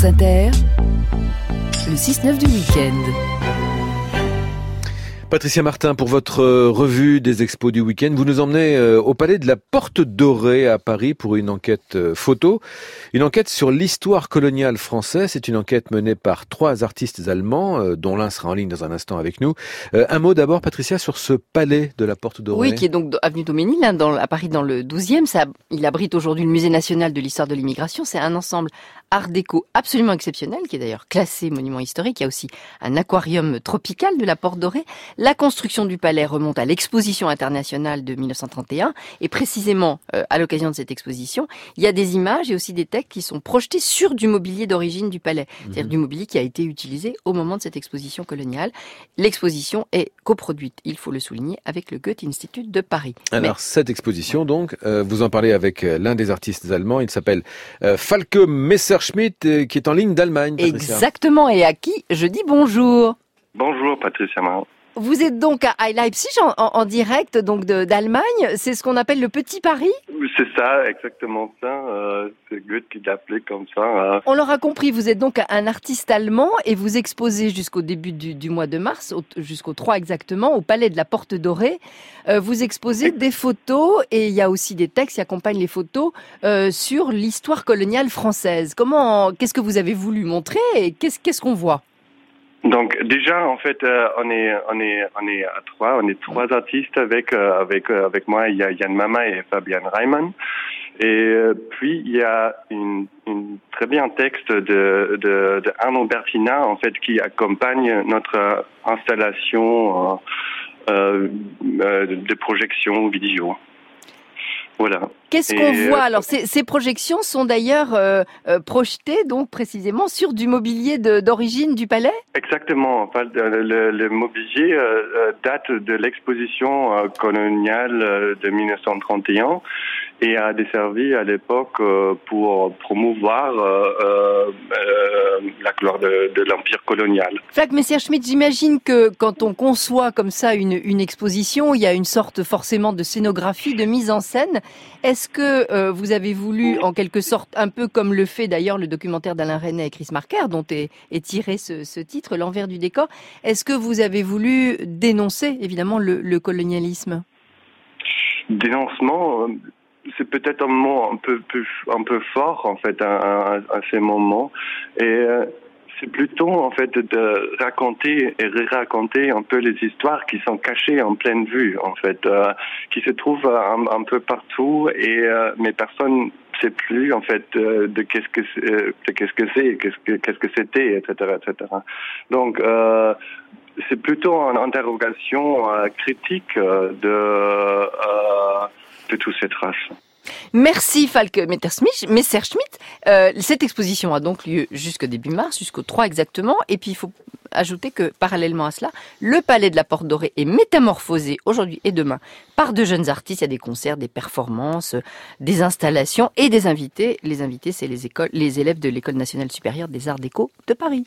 France Inter, le 6-9 du week-end. Patricia Martin, pour votre euh, revue des expos du week-end, vous nous emmenez euh, au palais de la Porte Dorée à Paris pour une enquête euh, photo, une enquête sur l'histoire coloniale française. C'est une enquête menée par trois artistes allemands, dont l'un sera en ligne dans un instant avec nous. Un mot d'abord, Patricia, sur ce palais de la Porte Dorée. Oui, qui est donc avenue Doménil, à Paris dans le 12e. Ça, il abrite aujourd'hui le Musée national de l'histoire de l'immigration. C'est un ensemble art déco absolument exceptionnel, qui est d'ailleurs classé monument historique. Il y a aussi un aquarium tropical de la Porte Dorée. La construction du palais remonte à l'exposition internationale de 1931 et précisément euh, à l'occasion de cette exposition, il y a des images et aussi des textes qui sont projetés sur du mobilier d'origine du palais, c'est-à-dire mhm. du mobilier qui a été utilisé au moment de cette exposition coloniale. L'exposition est coproduite, il faut le souligner, avec le Goethe Institut de Paris. Alors cette exposition donc, euh, vous en parlez avec euh, l'un des artistes allemands, il s'appelle Falke Messerschmitt qui est en ligne d'Allemagne. Exactement, et à qui je dis bonjour. Bonjour Patricia vous êtes donc à Leipzig en, direct donc d'Allemagne. C'est ce qu'on appelle le Petit Paris. C'est ça, exactement ça. Euh, c'est Goethe qui l'appelait comme ça. Hein. On l'aura compris. Vous êtes donc un artiste allemand et vous exposez jusqu'au début du, mois de mars, jusqu'au 3 exactement, au Palais de la Porte Dorée. Euh, vous exposez des photos et il y a aussi des textes qui accompagnent les photos euh, sur l'histoire coloniale française. Comment, qu'est-ce que vous avez voulu montrer et qu'est-ce qu'on voit? Donc déjà en fait euh, on est on est on est à trois on est trois artistes avec euh, avec euh, avec moi il y a Yann Mama et Fabian Reimann et puis il y a une, une très bien texte de, de, de Arnaud Bertina en fait qui accompagne notre installation euh, de projection vidéo. Voilà. Qu'est-ce qu'on voit Alors, ces, ces, projections sont d'ailleurs euh, euh, projetées donc précisément sur du mobilier d'origine du palais? Exactement. Enfin, le, le, mobilier euh, date de l'exposition coloniale de 1931 et a desservi à l'époque pour promouvoir la gloire de, de l'empire colonial. Flack Messerschmitt, j'imagine que quand on conçoit comme ça une, une exposition, il y a une sorte forcément de scénographie, de mise en scène. Est-ce que euh, vous avez voulu, en quelque sorte, un peu comme le fait d'ailleurs le documentaire d'Alain René et Chris Marker, dont est, tiré ce, titre, L'envers du décor, est-ce que vous avez voulu dénoncer, évidemment, le, colonialisme? Dénoncement, euh, c'est peut-être un mot un peu, un peu fort, en fait, à, à ces moments. Et euh, c'est plutôt en fait de raconter et raconter un peu les histoires qui sont cachées en pleine vue en fait, euh, qui se trouvent un, peu partout et euh, mais personne ne sait plus en fait euh, de qu'est-ce que c'est, qu'est-ce que c'est, qu'est-ce que c'était, etc., etc. Donc c'est plutôt une interrogation critique de de toutes ces traces. Merci Falk Messerschmitt. Euh, cette exposition a donc lieu jusqu'au début mars, jusqu'au 3 exactement. Et puis il faut ajouter que parallèlement à cela, le Palais de la Porte Dorée est métamorphosé aujourd'hui et demain par de jeunes artistes. Il y a des concerts, des performances, des installations et des invités. Les invités, c'est les les élèves de l'École nationale supérieure des arts déco de Paris.